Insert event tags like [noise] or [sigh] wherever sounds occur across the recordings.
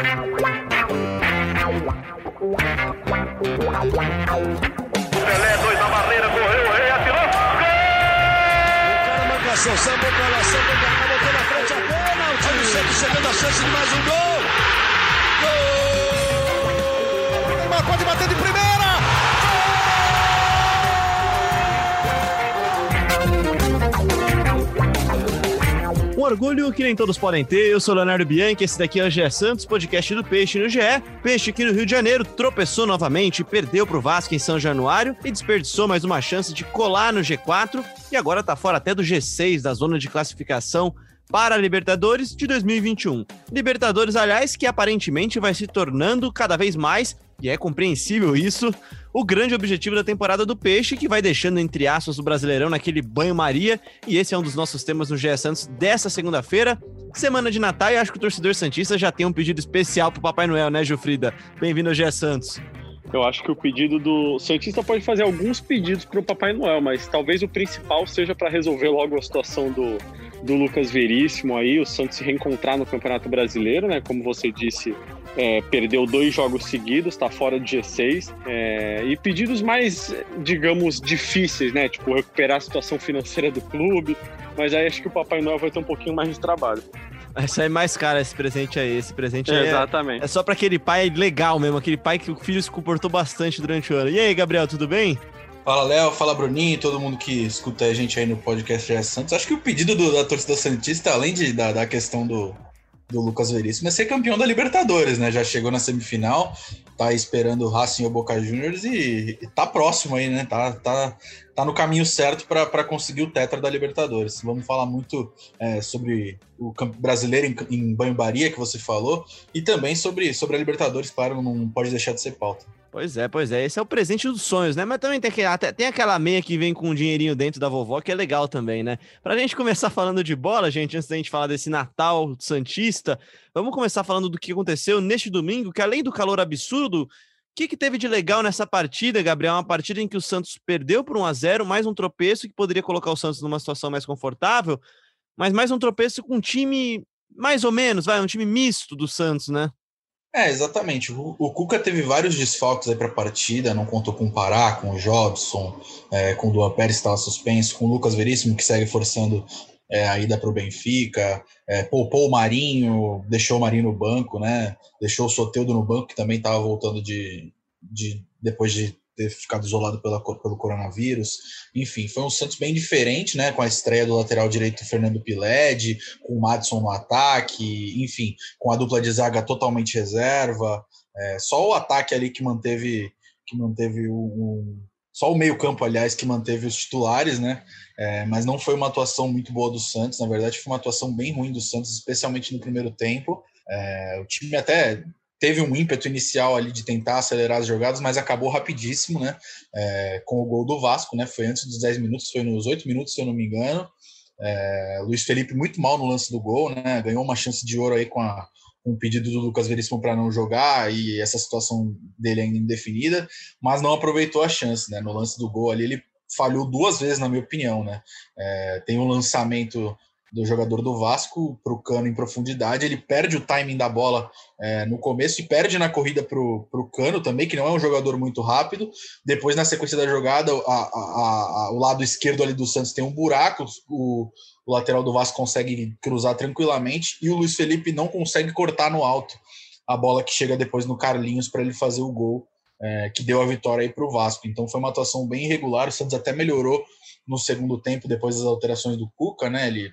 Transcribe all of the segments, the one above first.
Pelé, dois na barreira, correu, o rei atirou. Gol! O cara marcação, sambou pra lá, sambou pra cá, botou na frente a. Olha o Santos chegando a chance de mais um gol. Gol! Neymar pode bater de primeira. Orgulho que nem todos podem ter. Eu sou Leonardo Bianchi, esse daqui é o GE Santos, podcast do Peixe no GE. Peixe aqui no Rio de Janeiro tropeçou novamente, perdeu pro Vasco em São Januário e desperdiçou mais uma chance de colar no G4 e agora tá fora até do G6 da zona de classificação para a Libertadores de 2021. Libertadores, aliás, que aparentemente vai se tornando cada vez mais, e é compreensível isso, o grande objetivo da temporada do Peixe, que vai deixando entre aspas o Brasileirão naquele banho-maria, e esse é um dos nossos temas no GE Santos dessa segunda-feira, semana de Natal, e acho que o torcedor Santista já tem um pedido especial pro Papai Noel, né, Gilfrida? Bem-vindo ao GE Santos. Eu acho que o pedido do Santista pode fazer alguns pedidos para o Papai Noel, mas talvez o principal seja para resolver logo a situação do, do Lucas Veríssimo aí, o Santos se reencontrar no Campeonato Brasileiro, né? Como você disse, é, perdeu dois jogos seguidos, está fora do G6. É, e pedidos mais, digamos, difíceis, né? Tipo, recuperar a situação financeira do clube. Mas aí acho que o Papai Noel vai ter um pouquinho mais de trabalho. [laughs] Vai sair mais caro esse presente aí. Esse presente É, aí é, exatamente. é só para aquele pai legal mesmo, aquele pai que o filho se comportou bastante durante o ano. E aí, Gabriel, tudo bem? Fala Léo, fala Bruninho, todo mundo que escuta a gente aí no podcast GS Santos. Acho que o pedido do- da torcida Santista, além de, da, da questão do, do Lucas Veríssimo, é ser campeão da Libertadores, né? Já chegou na semifinal, tá esperando o Racing ou Boca Juniors e, e tá próximo aí, né? Tá, tá, tá no caminho certo para conseguir o tetra da Libertadores. Vamos falar muito é, sobre o brasileiro em, em banho-baria que você falou e também sobre, sobre a Libertadores, claro, não pode deixar de ser pauta. Pois é, pois é. Esse é o presente dos sonhos, né? Mas também tem, aquele, até, tem aquela meia que vem com um dinheirinho dentro da vovó, que é legal também, né? Pra gente começar [laughs] falando de bola, gente, antes da gente falar desse Natal Santista, vamos começar falando do que aconteceu neste domingo, que além do calor absurdo, o que, que teve de legal nessa partida, Gabriel? Uma partida em que o Santos perdeu por 1 a 0 mais um tropeço que poderia colocar o Santos numa situação mais confortável, mas mais um tropeço com um time mais ou menos, vai, um time misto do Santos, né? É, exatamente. O, o Cuca teve vários desfalques aí para a partida, não contou com o Pará, com o Jobson, é, com o Duan Pérez estava suspenso, com o Lucas Veríssimo, que segue forçando é, a ida para o Benfica, é, poupou o Marinho, deixou o Marinho no banco, né? Deixou o Soteudo no banco, que também estava voltando de, de depois de ter ficado isolado pela, pelo coronavírus. Enfim, foi um Santos bem diferente, né? Com a estreia do lateral direito Fernando Piled, com o Madison no ataque, enfim, com a dupla de zaga totalmente reserva. É, só o ataque ali que manteve que manteve o, só o meio campo, aliás, que manteve os titulares, né? É, mas não foi uma atuação muito boa do Santos. Na verdade, foi uma atuação bem ruim do Santos, especialmente no primeiro tempo. É, o time até teve um ímpeto inicial ali de tentar acelerar as jogadas, mas acabou rapidíssimo, né? É, com o gol do Vasco, né? Foi antes dos 10 minutos, foi nos 8 minutos, se eu não me engano. É, Luiz Felipe muito mal no lance do gol, né? Ganhou uma chance de ouro aí com, a, o pedido do Lucas Veríssimo para não jogar e essa situação dele ainda indefinida, mas não aproveitou a chance, né? No lance do gol ali, ele falhou duas vezes, na minha opinião, né? É, tem um lançamento do jogador do Vasco para o Cano em profundidade, ele perde o timing da bola é, no começo e perde na corrida para o Cano também, que não é um jogador muito rápido. Depois, na sequência da jogada, a, a, a, o lado esquerdo ali do Santos tem um buraco, o, o lateral do Vasco consegue cruzar tranquilamente e o Luiz Felipe não consegue cortar no alto a bola que chega depois no Carlinhos para ele fazer o gol é, que deu a vitória aí para o Vasco. Então foi uma atuação bem irregular. O Santos até melhorou no segundo tempo depois das alterações do Cuca, né? Ele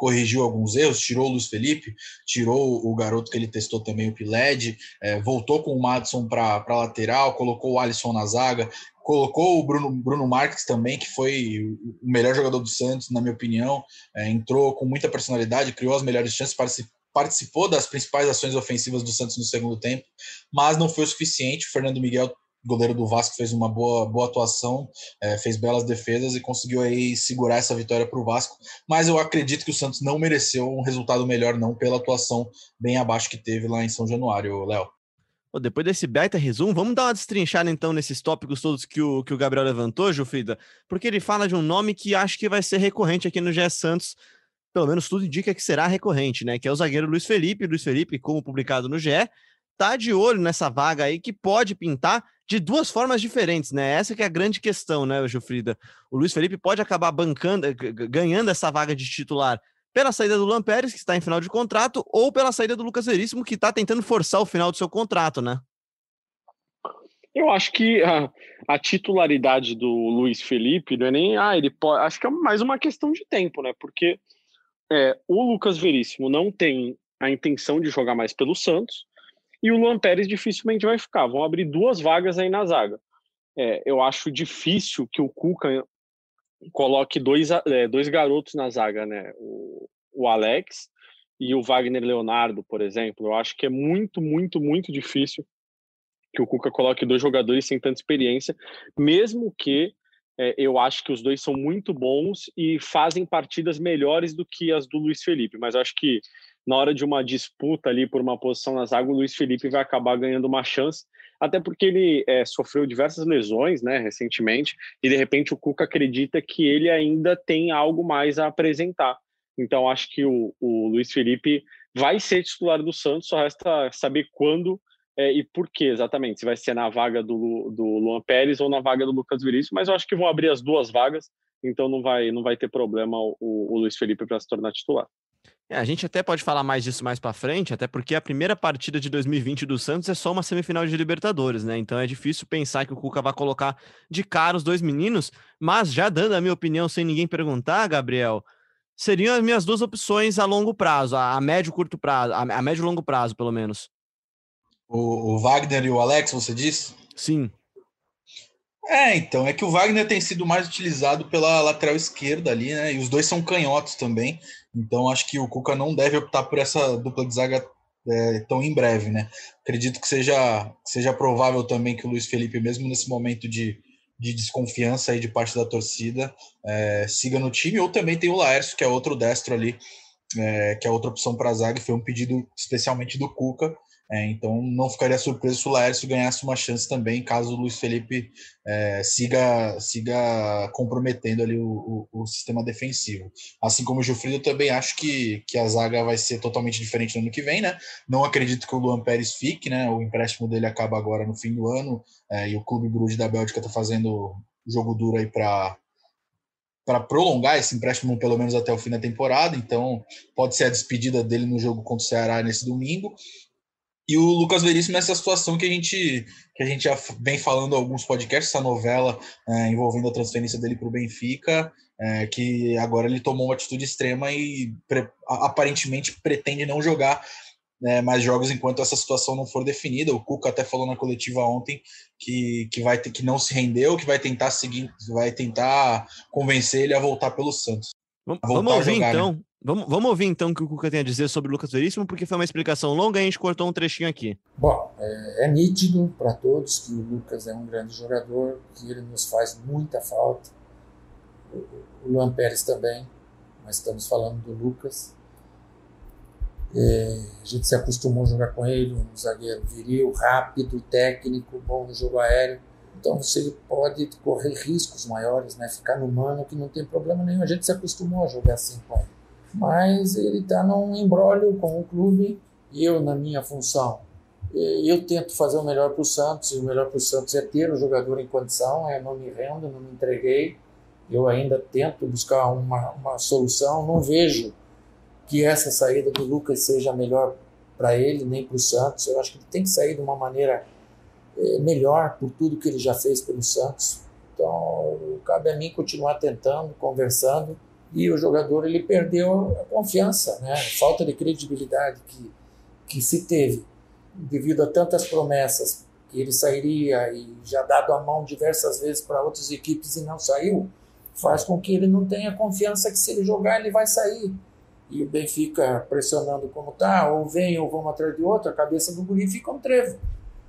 corrigiu alguns erros, tirou o Luiz Felipe, tirou o garoto que ele testou também, o Piled, é, voltou com o Madison para lateral, colocou o Alisson na zaga, colocou o Bruno, Bruno Marques também, que foi o melhor jogador do Santos, na minha opinião, é, entrou com muita personalidade, criou as melhores chances, participou das principais ações ofensivas do Santos no segundo tempo, mas não foi o suficiente. O Fernando Miguel, goleiro do Vasco, fez uma boa, boa atuação, é, fez belas defesas e conseguiu aí segurar essa vitória para o Vasco. Mas eu acredito que o Santos não mereceu um resultado melhor, não, pela atuação bem abaixo que teve lá em São Januário, Léo. Depois desse baita resumo, vamos dar uma destrinchada então nesses tópicos todos que o, que o Gabriel levantou, Jufrida, porque ele fala de um nome que acho que vai ser recorrente aqui no GE Santos pelo menos tudo indica que será recorrente, né? Que é o zagueiro Luiz Felipe. Luiz Felipe, como publicado no GE, tá de olho nessa vaga aí que pode pintar de duas formas diferentes, né? Essa que é a grande questão, né, Gilfrida? O Luiz Felipe pode acabar bancando, ganhando essa vaga de titular pela saída do Luan Pérez, que está em final de contrato, ou pela saída do Lucas Veríssimo, que está tentando forçar o final do seu contrato, né? Eu acho que a, a, titularidade do Luiz Felipe não é nem. Ah, ele pode. Acho que é mais uma questão de tempo, né? Porque é, o Lucas Veríssimo não tem a intenção de jogar mais pelo Santos e o Luan Pérez dificilmente vai ficar. Vão abrir duas vagas aí na zaga. É, eu acho difícil que o Cuca coloque dois, é, dois garotos na zaga, né? O, o Alex e o Wagner Leonardo, por exemplo. Eu acho que é muito, muito, muito difícil que o Cuca coloque dois jogadores sem tanta experiência, mesmo que é, eu acho que os dois são muito bons e fazem partidas melhores do que as do Luiz Felipe. Mas acho que na hora de uma disputa ali por uma posição na zaga, o Luiz Felipe vai acabar ganhando uma chance, até porque ele é, sofreu diversas lesões, né, recentemente, e de repente o Cuca acredita que ele ainda tem algo mais a apresentar. Então acho que o, o Luiz Felipe vai ser titular do Santos, só resta saber quando é, e por que exatamente, se vai ser na vaga do, do Luan Pérez ou na vaga do Lucas Vinícius, mas eu acho que vão abrir as duas vagas, então não vai, não vai ter problema o, o Luiz Felipe para se tornar titular. É, a gente até pode falar mais disso mais para frente, até porque a primeira partida de 2020 do Santos é só uma semifinal de Libertadores, né? Então é difícil pensar que o Cuca vai colocar de cara os dois meninos, mas já dando a minha opinião sem ninguém perguntar, Gabriel, seriam as minhas duas opções a longo prazo, a médio curto prazo, a médio longo prazo, pelo menos. O, o Wagner e o Alex, você disse? Sim. É, então, é que o Wagner tem sido mais utilizado pela lateral esquerda ali, né? E os dois são canhotos também. Então, acho que o Cuca não deve optar por essa dupla de zaga é, tão em breve, né? Acredito que seja, seja provável também que o Luiz Felipe, mesmo nesse momento de, de desconfiança aí de parte da torcida, é, siga no time. Ou também tem o Laércio, que é outro destro ali, é, que é outra opção para a zaga, foi um pedido especialmente do Cuca. É, então não ficaria surpreso se o Laércio ganhasse uma chance também, caso o Luiz Felipe é, siga, siga comprometendo ali o, o, o, sistema defensivo. Assim como o Gilfrido, eu também acho que, que a zaga vai ser totalmente diferente no ano que vem, né? Não acredito que o Luan Pérez fique, né? O empréstimo dele acaba agora no fim do ano, é, e o Clube Bruges da Bélgica está fazendo jogo duro aí para para prolongar esse empréstimo pelo menos até o fim da temporada, então pode ser a despedida dele no jogo contra o Ceará nesse domingo, e o Lucas Veríssimo nessa situação que a gente que a gente já vem falando alguns podcasts, essa novela é, envolvendo a transferência dele para o Benfica, é, que agora ele tomou uma atitude extrema e pre, aparentemente pretende não jogar né, mais jogos enquanto essa situação não for definida. O Cuca até falou na coletiva ontem que, que vai ter que não se rendeu, que vai tentar seguir, vai tentar convencer ele a voltar pelo Santos. Vamos, vamos ouvir jogar, então. Né? Vamos, vamos ouvir então o que o Cuca tem a dizer sobre o Lucas Veríssimo, porque foi uma explicação longa e a gente cortou um trechinho aqui. Bom, é, é nítido para todos que o Lucas é um grande jogador, que ele nos faz muita falta. O, o Luan Pérez também, mas estamos falando do Lucas. É, a gente se acostumou a jogar com ele, um zagueiro viril, rápido, técnico, bom no jogo aéreo. Então você pode correr riscos maiores, né? Ficar no mano que não tem problema nenhum. A gente se acostumou a jogar assim com ele mas ele está num embrólio com o clube e eu na minha função. Eu tento fazer o melhor para o Santos, e o melhor para o Santos é ter o jogador em condição, é não me rendo, não me entreguei. Eu ainda tento buscar uma, uma solução, não vejo que essa saída do Lucas seja melhor para ele, nem para o Santos. Eu acho que ele tem que sair de uma maneira melhor por tudo que ele já fez pelo Santos. Então, cabe a mim continuar tentando, conversando e o jogador ele perdeu a confiança, né? a falta de credibilidade que, que se teve devido a tantas promessas que ele sairia e já dado a mão diversas vezes para outras equipes e não saiu, faz com que ele não tenha confiança que se ele jogar ele vai sair. E o Benfica pressionando como tá, ou vem ou vamos atrás de outro, a cabeça do guri fica um trevo.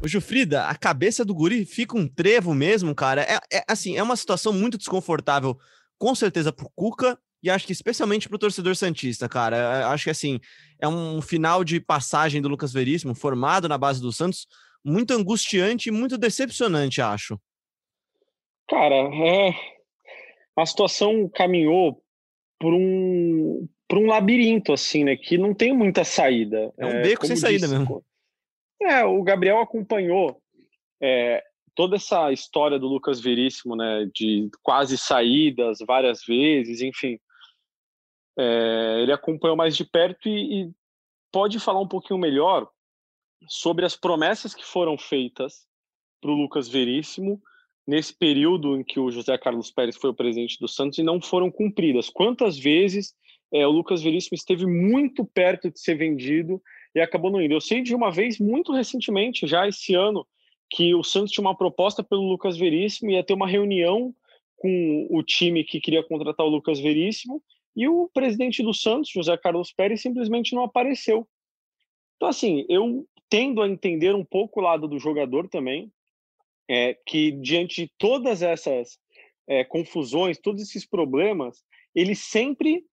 Ô, Jufrida, a cabeça do guri fica um trevo mesmo, cara. É, é assim, é uma situação muito desconfortável, com certeza pro Cuca e acho que especialmente para o torcedor Santista, cara. Acho que assim, é um final de passagem do Lucas Veríssimo, formado na base do Santos, muito angustiante e muito decepcionante, acho. Cara, é... a situação caminhou por um para um labirinto, assim, né? Que não tem muita saída. É um beco sem saída mesmo. É, o Gabriel acompanhou é, toda essa história do Lucas Veríssimo, né? De quase saídas várias vezes, enfim. É, ele acompanhou mais de perto e, e pode falar um pouquinho melhor sobre as promessas que foram feitas para o Lucas Veríssimo nesse período em que o José Carlos Pérez foi o presidente do Santos e não foram cumpridas. Quantas vezes é, o Lucas Veríssimo esteve muito perto de ser vendido e acabou não indo? Eu sei de uma vez, muito recentemente, já esse ano, que o Santos tinha uma proposta pelo Lucas Veríssimo, ia ter uma reunião com o time que queria contratar o Lucas Veríssimo e o presidente do Santos, José Carlos Pérez, simplesmente não apareceu. Então, assim, eu tendo a entender um pouco o lado do jogador também, é, que diante de todas essas é, confusões, todos esses problemas, ele sempre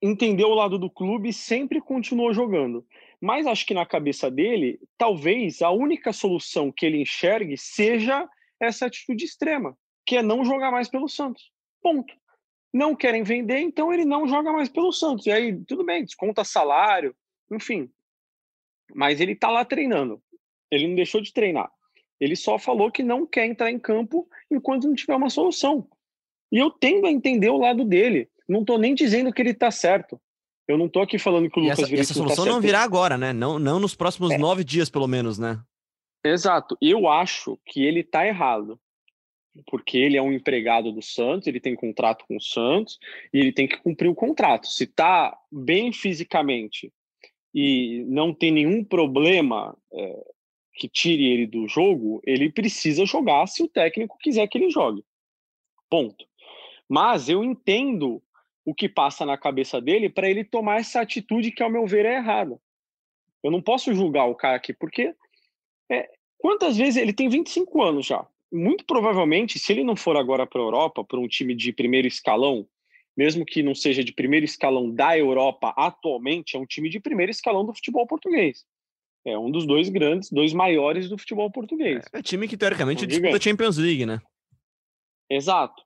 entendeu o lado do clube e sempre continuou jogando. Mas acho que na cabeça dele, talvez a única solução que ele enxergue seja essa atitude extrema, que é não jogar mais pelo Santos. Ponto. Não querem vender, então ele não joga mais pelo Santos. E aí, tudo bem, desconta salário, enfim. Mas ele tá lá treinando. Ele não deixou de treinar. Ele só falou que não quer entrar em campo enquanto não tiver uma solução. E eu tendo a entender o lado dele. Não estou nem dizendo que ele está certo. Eu não estou aqui falando que o e Lucas essa, essa tá solução tá não virá agora, né? Não, não nos próximos é. nove dias, pelo menos, né? Exato. Eu acho que ele está errado. Porque ele é um empregado do Santos, ele tem contrato com o Santos e ele tem que cumprir o contrato. Se está bem fisicamente e não tem nenhum problema é, que tire ele do jogo, ele precisa jogar se o técnico quiser que ele jogue. Ponto. Mas eu entendo o que passa na cabeça dele para ele tomar essa atitude que, ao meu ver, é errada. Eu não posso julgar o cara aqui, porque é, quantas vezes ele tem 25 anos já? Muito provavelmente, se ele não for agora para a Europa, para um time de primeiro escalão, mesmo que não seja de primeiro escalão da Europa atualmente, é um time de primeiro escalão do futebol português. É um dos dois grandes, dois maiores do futebol português. É, é time que teoricamente disputa a Champions League, né? Exato.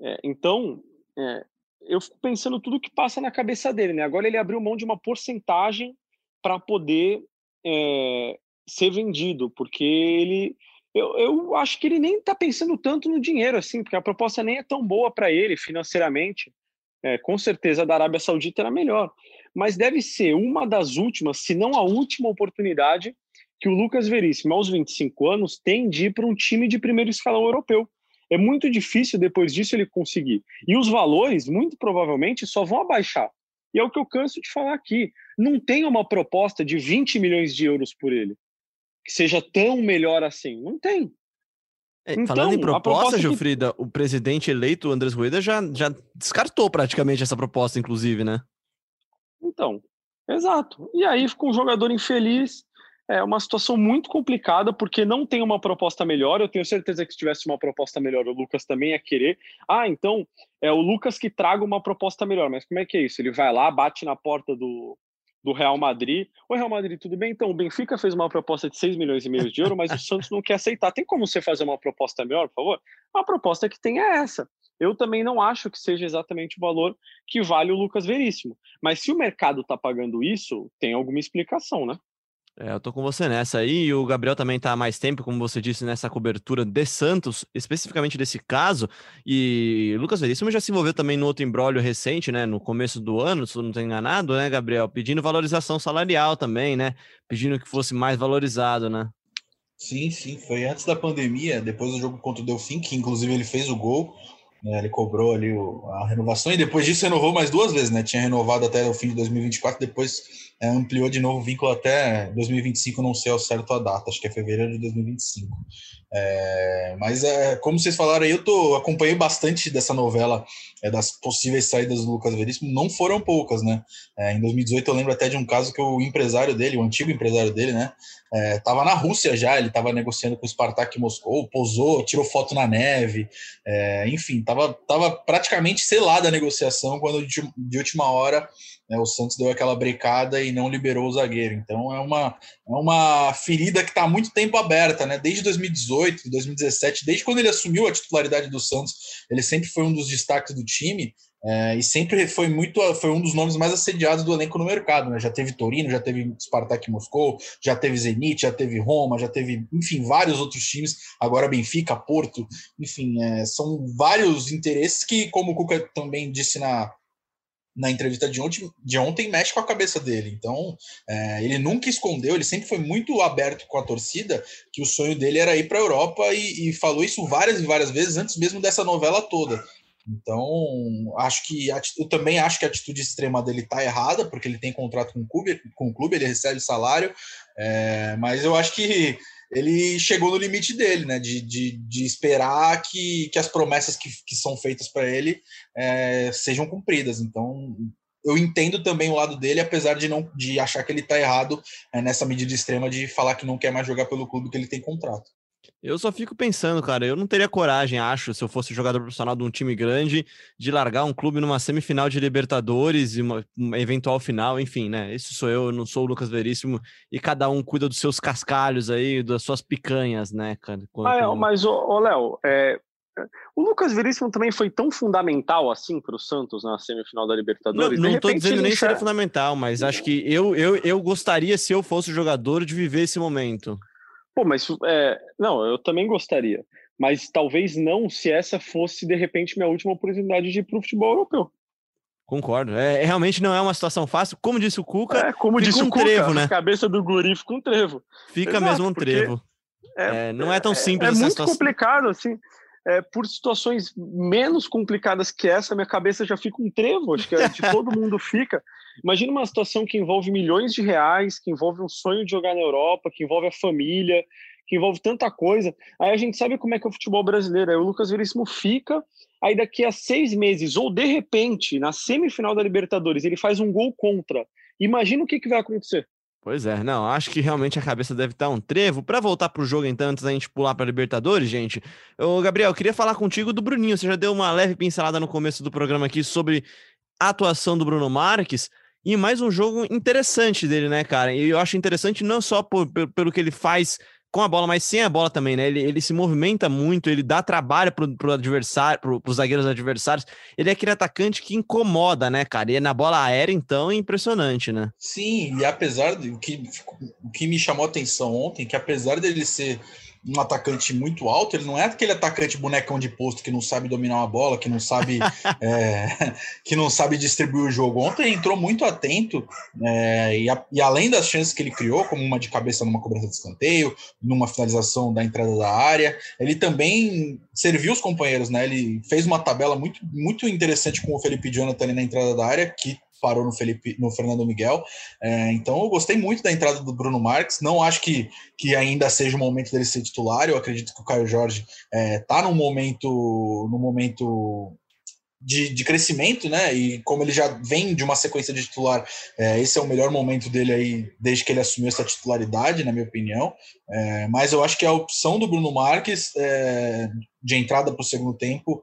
É, então, é, eu fico pensando tudo que passa na cabeça dele, né? Agora ele abriu mão de uma porcentagem para poder é, ser vendido, porque ele. Eu, eu acho que ele nem está pensando tanto no dinheiro, assim, porque a proposta nem é tão boa para ele financeiramente. É, com certeza a da Arábia Saudita era melhor mas deve ser uma das últimas, se não a última oportunidade que o Lucas Veríssimo, aos 25 anos, tem de ir para um time de primeiro escalão europeu. É muito difícil depois disso ele conseguir. E os valores, muito provavelmente, só vão abaixar. E é o que eu canso de falar aqui. Não tem uma proposta de 20 milhões de euros por ele que seja tão melhor assim. Não tem. É, então, falando em proposta, proposta Gilfrida, que... o presidente eleito, Andrés Rueda, já, já descartou praticamente essa proposta, inclusive, né? Então, exato. E aí fica um jogador infeliz, é uma situação muito complicada, porque não tem uma proposta melhor. Eu tenho certeza que se tivesse uma proposta melhor, o Lucas também ia querer. Ah, então é o Lucas que traga uma proposta melhor. Mas como é que é isso? Ele vai lá, bate na porta do, do Real Madrid. O Real Madrid, tudo bem? Então, o Benfica fez uma proposta de 6 milhões e meio de euros, mas o Santos não quer aceitar. Tem como você fazer uma proposta melhor, por favor? A proposta que tem é essa eu também não acho que seja exatamente o valor que vale o Lucas Veríssimo. Mas se o mercado está pagando isso, tem alguma explicação, né? É, eu tô com você nessa aí, e o Gabriel também tá há mais tempo, como você disse, nessa cobertura de Santos, especificamente desse caso, e Lucas Veríssimo já se envolveu também no outro embrólio recente, né, no começo do ano, se eu não estou enganado, né, Gabriel, pedindo valorização salarial também, né, pedindo que fosse mais valorizado, né? Sim, sim, foi antes da pandemia, depois do jogo contra o Delfim, que inclusive ele fez o gol, né, ele cobrou ali o, a renovação e depois disso renovou mais duas vezes, né? Tinha renovado até o fim de 2024, depois é, ampliou de novo o vínculo até 2025, não sei ao certo a data, acho que é fevereiro de 2025. É, mas é, como vocês falaram aí, eu tô, acompanhei bastante dessa novela é, das possíveis saídas do Lucas Veríssimo, não foram poucas, né? É, em 2018 eu lembro até de um caso que o empresário dele, o antigo empresário dele, né, estava é, na Rússia já, ele estava negociando com o Spartak Moscou, posou, tirou foto na neve, é, enfim, estava tava praticamente selada a negociação quando de, de última hora né, o Santos deu aquela brecada e não liberou o zagueiro. Então é uma, é uma ferida que está há muito tempo aberta, né? Desde 2018, 2017, desde quando ele assumiu a titularidade do Santos, ele sempre foi um dos destaques do time. É, e sempre foi muito, foi um dos nomes mais assediados do elenco no mercado, né? Já teve Torino, já teve Spartak Moscou, já teve Zenit, já teve Roma, já teve, enfim, vários outros times. Agora Benfica, Porto, enfim, é, são vários interesses que, como o Cuca também disse na, na entrevista de ontem, de ontem mexe com a cabeça dele. Então, é, ele nunca escondeu, ele sempre foi muito aberto com a torcida, que o sonho dele era ir para a Europa e, e, falou isso várias e várias vezes antes mesmo dessa novela toda. Então, acho que eu também acho que a atitude extrema dele está errada, porque ele tem contrato com o clube, com o clube ele recebe salário, é, mas eu acho que ele chegou no limite dele, né? De, de, de esperar que, que as promessas que, que são feitas para ele é, sejam cumpridas. Então, eu entendo também o lado dele, apesar de não de achar que ele está errado é, nessa medida extrema de falar que não quer mais jogar pelo clube que ele tem contrato. Eu só fico pensando, cara, eu não teria coragem, acho, se eu fosse jogador profissional de um time grande, de largar um clube numa semifinal de Libertadores e uma, uma eventual final, enfim, né? Esse sou eu, não sou o Lucas Veríssimo, e cada um cuida dos seus cascalhos aí, das suas picanhas, né, cara? Quando, ah, é, mas, ô, Léo, é, o Lucas Veríssimo também foi tão fundamental assim para o Santos na semifinal da Libertadores? Não, não estou dizendo nem ser fundamental, mas acho que eu, eu, eu gostaria, se eu fosse jogador, de viver esse momento. Pô, mas é, não, eu também gostaria. Mas talvez não se essa fosse, de repente, minha última oportunidade de ir para o futebol europeu. Concordo. É, realmente não é uma situação fácil. Como disse o Cuca, é, como disse um o Cuca, trevo, né? A cabeça do guri fica um trevo. Fica Exato, mesmo um trevo. É, é, não é tão simples. É, é muito situação. complicado, assim. É, por situações menos complicadas que essa, minha cabeça já fica um trevo. Acho que de [laughs] todo mundo fica. Imagina uma situação que envolve milhões de reais, que envolve um sonho de jogar na Europa, que envolve a família, que envolve tanta coisa. Aí a gente sabe como é que é o futebol brasileiro. Aí o Lucas Veríssimo fica, aí daqui a seis meses, ou de repente, na semifinal da Libertadores, ele faz um gol contra. Imagina o que, que vai acontecer. Pois é, não, acho que realmente a cabeça deve estar um trevo. Para voltar pro jogo, então, antes da gente pular para Libertadores, gente. Ô, Gabriel, queria falar contigo do Bruninho. Você já deu uma leve pincelada no começo do programa aqui sobre a atuação do Bruno Marques. E mais um jogo interessante dele, né, cara? E eu acho interessante não só por, pelo que ele faz com a bola, mas sem a bola também, né? Ele, ele se movimenta muito, ele dá trabalho pro, pro adversário, pro, pros zagueiros adversários. Ele é aquele atacante que incomoda, né, cara? E na bola aérea, então, é impressionante, né? Sim, e apesar do que, o que me chamou a atenção ontem, que apesar dele ser um atacante muito alto, ele não é aquele atacante bonecão de posto que não sabe dominar uma bola, que não sabe [laughs] é, que não sabe distribuir o jogo. Ontem entrou muito atento é, e, a, e, além das chances que ele criou, como uma de cabeça numa cobrança de escanteio, numa finalização da entrada da área, ele também serviu os companheiros, né? Ele fez uma tabela muito, muito interessante com o Felipe Jonathan ali na entrada da área, que parou no Felipe, no Fernando Miguel. É, então eu gostei muito da entrada do Bruno Marques. Não acho que, que ainda seja o momento dele ser titular. Eu acredito que o Caio Jorge está é, tá num momento, no momento de, de, crescimento, né? E como ele já vem de uma sequência de titular, é, esse é o melhor momento dele aí desde que ele assumiu essa titularidade, na minha opinião. É, mas eu acho que a opção do Bruno Marques é, de entrada para o segundo tempo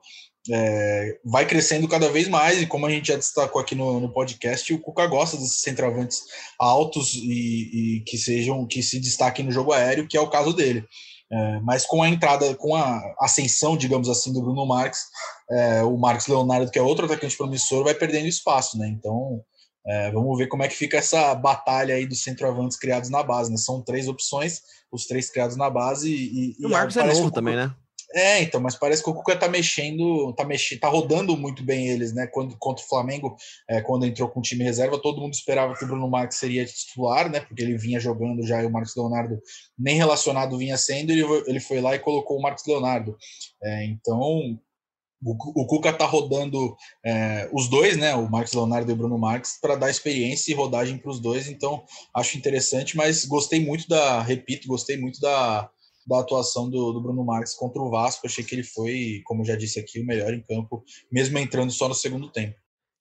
é, vai crescendo cada vez mais, e como a gente já destacou aqui no, no podcast, o Cuca gosta desses centroavantes altos e, e, que sejam que se destaquem no jogo aéreo, que é o caso dele. É, mas com a entrada, com a ascensão, digamos assim, do Bruno Marques, é, o Marcos Leonardo, que é outro atacante promissor, vai perdendo espaço, né? Então é, vamos ver como é que fica essa batalha aí dos centroavantes criados na base, né? São três opções, os três criados na base e, e o Marcos é novo também, né? É, então, mas parece que o Cuca tá mexendo, tá mexendo, tá rodando muito bem eles, né? Quando contra o Flamengo, é, quando entrou com o time reserva, todo mundo esperava que o Bruno Marques seria titular, né? Porque ele vinha jogando já e o Marcos Leonardo nem relacionado vinha sendo, ele, ele foi lá e colocou o Marcos Leonardo. É, então, o, Cuca tá rodando é, os dois, né? O Marcos Leonardo e o Bruno Marques, para dar experiência e rodagem para os dois. Então, acho interessante, mas gostei muito da, repito, gostei muito da da atuação do, do, Bruno Marques contra o Vasco. Achei que ele foi, como já disse aqui, o melhor em campo, mesmo entrando só no segundo tempo.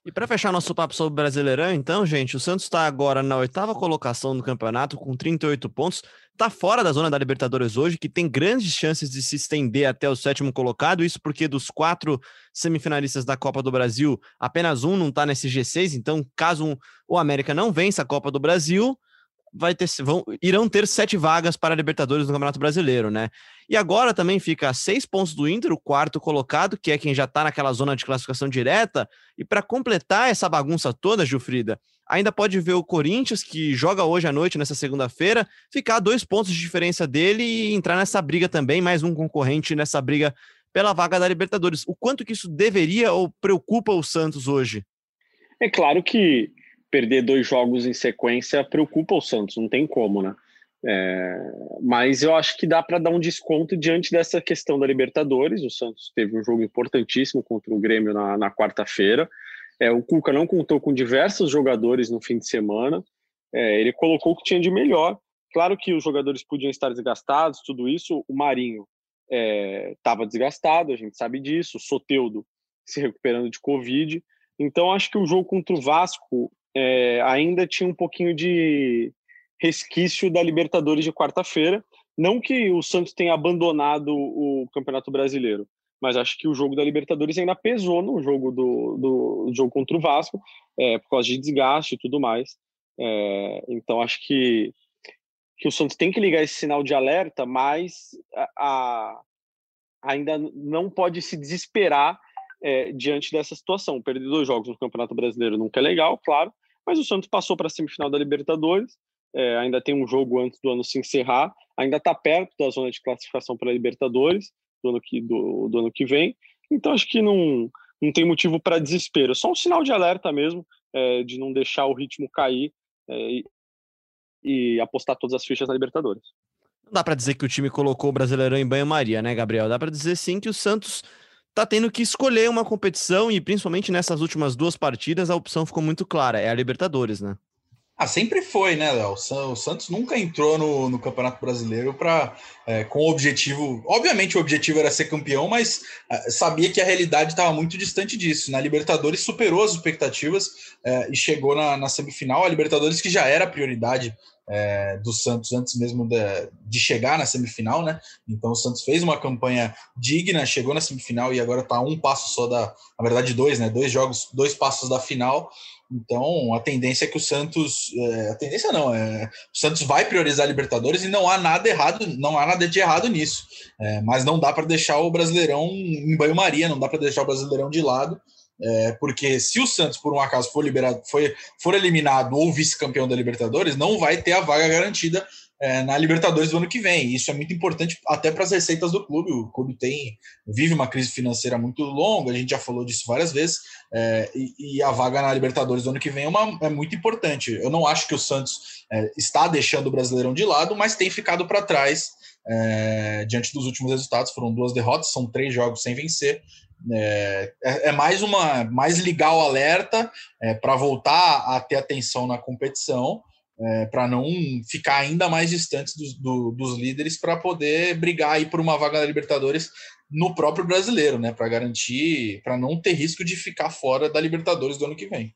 E para fechar nosso papo sobre o Brasileirão, então, gente, o Santos está agora na oitava colocação do campeonato com 38 pontos. Está fora da zona da Libertadores hoje, que tem grandes chances de se estender até o sétimo colocado. Isso porque dos quatro semifinalistas da Copa do Brasil, apenas um não está nesse G6. Então, caso o América não vença a Copa do Brasil, vai ter, vão, irão ter sete vagas para a Libertadores no Campeonato Brasileiro, né? E agora também fica a seis pontos do Inter, o quarto colocado, que é quem já está naquela zona de classificação direta. E para completar essa bagunça toda, Gilfrida, ainda pode ver o Corinthians, que joga hoje à noite, nessa segunda-feira, ficar a dois pontos de diferença dele e entrar nessa briga também, mais um concorrente nessa briga pela vaga da Libertadores. O quanto que isso deveria ou preocupa o Santos hoje? É claro que perder dois jogos em sequência preocupa o Santos, não tem como, né? É, mas eu acho que dá para dar um desconto diante dessa questão da Libertadores. O Santos teve um jogo importantíssimo contra o Grêmio na, na quarta-feira. É, o Cuca não contou com diversos jogadores no fim de semana. É, ele colocou o que tinha de melhor. Claro que os jogadores podiam estar desgastados, tudo isso. O Marinho estava é, desgastado, a gente sabe disso. O Soteudo se recuperando de Covid. Então, acho que o jogo contra o Vasco é, ainda tinha um pouquinho de resquício da Libertadores de quarta-feira. Não que o Santos tenha abandonado o Campeonato Brasileiro, mas acho que o jogo da Libertadores ainda pesou no jogo do, do, jogo contra o Vasco, é, por causa de desgaste e tudo mais. É, então acho que, que o Santos tem que ligar esse sinal de alerta, mas a, a ainda não pode se desesperar é, diante dessa situação. Perder dois jogos no Campeonato Brasileiro nunca é legal, claro, mas o Santos passou para a semifinal da Libertadores, é, ainda tem um jogo antes do ano se encerrar, ainda está perto da zona de classificação para a Libertadores do ano que, do, do ano que vem. Então acho que não, não tem motivo para desespero, só um sinal de alerta mesmo, é, de não deixar o ritmo cair é, e, e, apostar todas as fichas na Libertadores. Não dá para dizer que o time colocou o Brasileirão em banho-maria, né, Gabriel? Dá para dizer sim que o Santos tá tendo que escolher uma competição e principalmente nessas últimas duas partidas a opção ficou muito clara, é a Libertadores, né? Ah, sempre foi, né, Léo? O Santos nunca entrou no, no Campeonato Brasileiro para é, com o objetivo. Obviamente, o objetivo era ser campeão, mas é, sabia que a realidade estava muito distante disso. Na Libertadores superou as expectativas é, e chegou na, na, semifinal. A Libertadores que já era prioridade é, do Santos antes mesmo de, de, chegar na semifinal, né? Então o Santos fez uma campanha digna, chegou na semifinal e agora está um passo só da, na verdade dois, né? Dois jogos, dois passos da final. Então a tendência é que o Santos, é, a tendência não, é, o Santos vai priorizar a Libertadores e não há nada errado, não há nada de errado nisso. É, mas não dá para deixar o Brasileirão em banho-maria, não dá para deixar o Brasileirão de lado. É, porque se o Santos, por um acaso, for liberado, foi, for eliminado ou vice-campeão da Libertadores, não vai ter a vaga garantida é, na Libertadores do ano que vem. Isso é muito importante até para as receitas do clube. O clube tem vive uma crise financeira muito longa, a gente já falou disso várias vezes, é, e, e, a vaga na Libertadores do ano que vem é, uma, é muito importante. Eu não acho que o Santos é, está deixando o Brasileirão de lado, mas tem ficado para trás. É, diante dos últimos resultados, foram duas derrotas, são três jogos sem vencer. É, é, é, mais uma mais ligar o alerta é, para voltar a ter atenção na competição, é, para não ficar ainda mais distantes do, do, dos líderes para poder brigar aí por uma vaga na Libertadores no próprio brasileiro, né? Para garantir, para não ter risco de ficar fora da Libertadores do ano que vem.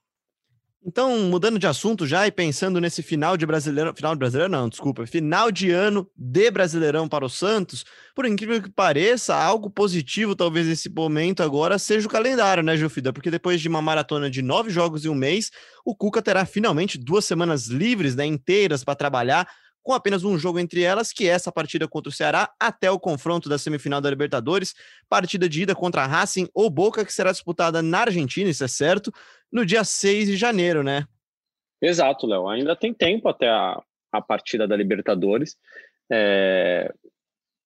Então, mudando de assunto já e pensando nesse final de Brasileirão, final de Brasileirão não, desculpa, final de ano de Brasileirão para o Santos, por incrível que pareça, algo positivo talvez nesse momento agora seja o calendário, né, Gilfida? Porque depois de uma maratona de nove jogos em um mês, o Cuca terá finalmente duas semanas livres, né, inteiras para trabalhar com apenas um jogo entre elas, que é essa partida contra o Ceará, até o confronto da semifinal da Libertadores, partida de ida contra a Racing ou Boca, que será disputada na Argentina, isso é certo, no dia 6 de janeiro, né? Exato, Léo. Ainda tem tempo até a, a partida da Libertadores. É...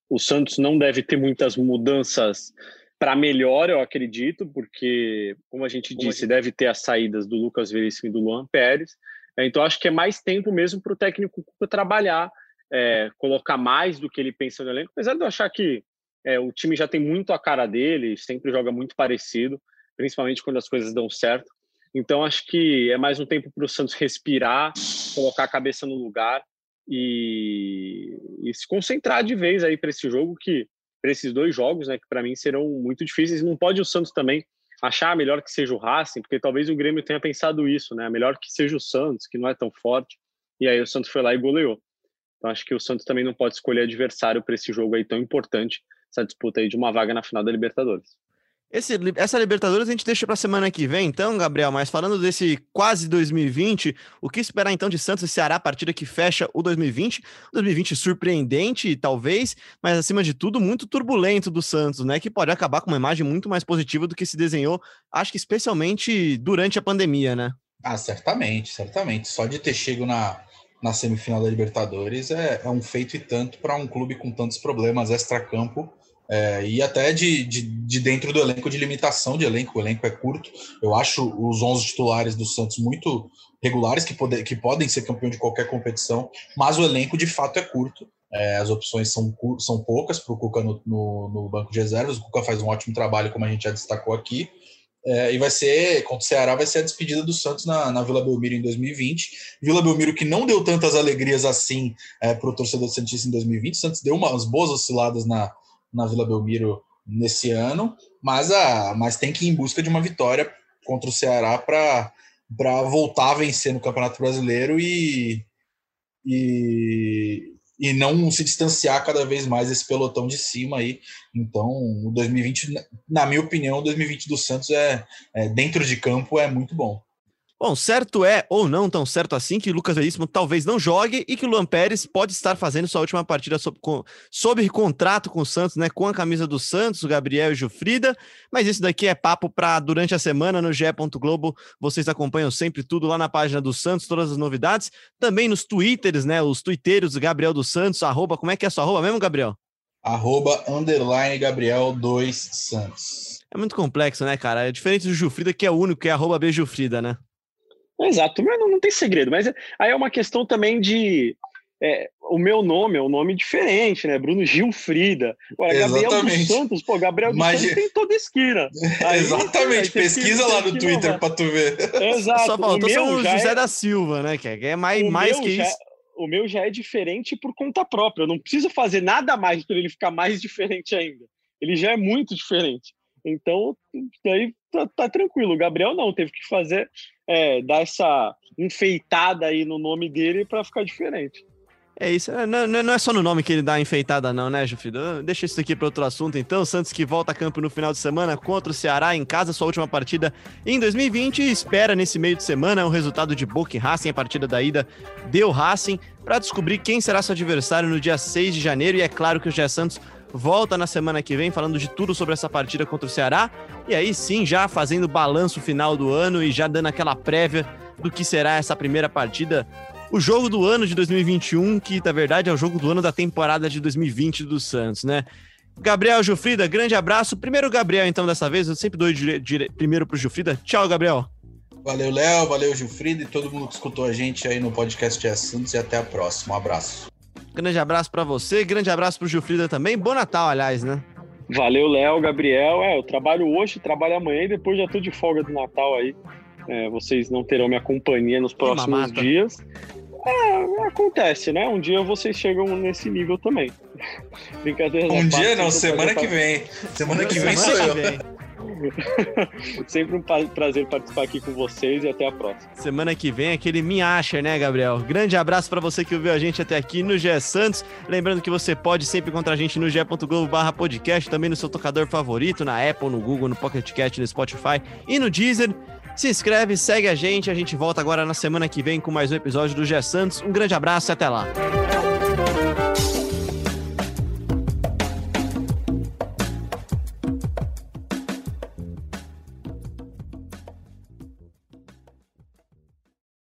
O Santos não deve ter muitas mudanças para melhor, eu acredito, porque, como a gente como disse, a gente... deve ter as saídas do Lucas Veríssimo e do Luan Pérez. É, então, acho que é mais tempo mesmo para o técnico trabalhar, é, colocar mais do que ele pensa no elenco, apesar de eu achar que é, o time já tem muito a cara dele, sempre joga muito parecido, principalmente quando as coisas dão certo. Então, acho que é mais um tempo para o Santos respirar, colocar a cabeça no lugar e, e se concentrar de vez aí para esse jogo que para esses dois jogos, né, que para mim serão muito difíceis. Não pode o Santos também achar melhor que seja o Racing, porque talvez o Grêmio tenha pensado isso, né? Melhor que seja o Santos, que não é tão forte. E aí o Santos foi lá e goleou. Então acho que o Santos também não pode escolher adversário para esse jogo aí tão importante, essa disputa aí de uma vaga na final da Libertadores. Esse, essa Libertadores a gente deixa para semana que vem, então, Gabriel. Mas falando desse quase 2020, o que esperar então de Santos e Ceará, a partida que fecha o 2020? 2020 surpreendente, talvez, mas acima de tudo, muito turbulento do Santos, né? Que pode acabar com uma imagem muito mais positiva do que se desenhou, acho que especialmente durante a pandemia, né? Ah, certamente, certamente. Só de ter chego na, na semifinal da Libertadores é, é um feito e tanto para um clube com tantos problemas extra-campo é, e até de, de, de, dentro do elenco, de limitação de elenco, o elenco é curto. Eu acho os 11 titulares do Santos muito regulares, que, pode, que podem ser campeão de qualquer competição, mas o elenco de fato é curto. É, as opções são, são poucas para o Cuca no, no, no, banco de reservas. O Cuca faz um ótimo trabalho, como a gente já destacou aqui. É, e vai ser, contra o Ceará, vai ser a despedida do Santos na, na Vila Belmiro em 2020. Vila Belmiro que não deu tantas alegrias assim é, para o torcedor Santista em 2020. O Santos deu umas boas osciladas na, na Vila Belmiro nesse ano, mas, a, mas tem que ir em busca de uma vitória contra o Ceará para voltar a vencer no Campeonato Brasileiro e, e, e não se distanciar cada vez mais desse pelotão de cima aí. Então, o 2020, na minha opinião, o 2020 do Santos é, é dentro de campo é muito bom. Bom, certo é, ou não tão certo assim, que Lucas Veríssimo talvez não jogue e que o Luan Pérez pode estar fazendo sua última partida sob, com, sob contrato com o Santos, né? Com a camisa do Santos, o Gabriel e o Jufrida. Mas isso daqui é papo para durante a semana no GE. Globo. Vocês acompanham sempre tudo lá na página do Santos, todas as novidades. Também nos twitters, né? Os twitteiros do Gabriel dos Santos, arroba, como é que é a sua arroba mesmo, Gabriel? Arroba underline Gabriel 2 Santos. É muito complexo, né, cara? É diferente do Jufrida, que é o único, que é arroba B Jufrida, né? Exato, mas não, não tem segredo. Mas aí é uma questão também de. É, o meu nome é um nome diferente, né? Bruno Gilfrida. Agora, Gabriel dos Santos, pô, Gabriel dos Mas... Santos tem toda esquina. [laughs] Aí, Exatamente, aí pesquisa lá no Twitter para tu ver. Exato. Só faltou o ser o José é... da Silva, né? Que é, é mais, mais que já... isso. O meu já é diferente por conta própria. Eu não preciso fazer nada mais para ele ficar mais [laughs] diferente ainda. Ele já é muito diferente. Então, daí tá, tá tranquilo. O Gabriel não, teve que fazer é, dar essa enfeitada aí no nome dele para ficar diferente. É isso, é, não, não é só no nome que ele dá enfeitada, não, né, Jufido? Deixa isso aqui para outro assunto, então. Santos que volta a campo no final de semana contra o Ceará em casa, sua última partida em 2020. E espera nesse meio de semana o resultado de Boca e Racing. A partida da ida deu Racing para descobrir quem será seu adversário no dia 6 de janeiro. E é claro que o Gé Santos volta na semana que vem falando de tudo sobre essa partida contra o Ceará. E aí sim, já fazendo o balanço final do ano e já dando aquela prévia do que será essa primeira partida. O jogo do ano de 2021, que na verdade é o jogo do ano da temporada de 2020 do Santos, né? Gabriel Jufrida, grande abraço. Primeiro Gabriel, então, dessa vez. Eu sempre dou primeiro pro Jufrida. Tchau, Gabriel. Valeu, Léo. Valeu, Jufrida e todo mundo que escutou a gente aí no podcast de Assuntos. E até a próxima. Um abraço. Grande abraço para você, grande abraço pro Gilfrida também. Bom Natal, aliás, né? Valeu, Léo, Gabriel. É, eu trabalho hoje, trabalho amanhã e depois já tô de folga do Natal aí. É, vocês não terão minha companhia nos próximos dias. É, acontece, né? Um dia vocês chegam nesse nível também. [laughs] Brincadeira. Um dia não, semana que vem. Semana que vem sou eu. [laughs] Sempre um prazer participar aqui com vocês e até a próxima. Semana que vem aquele Me Acha, né, Gabriel? Grande abraço para você que ouviu a gente até aqui no GE Santos. Lembrando que você pode sempre encontrar a gente no ge.globo podcast, também no seu tocador favorito, na Apple, no Google, no Pocket Cast, no Spotify e no Deezer. Se inscreve, segue a gente. A gente volta agora na semana que vem com mais um episódio do GE Santos. Um grande abraço e até lá.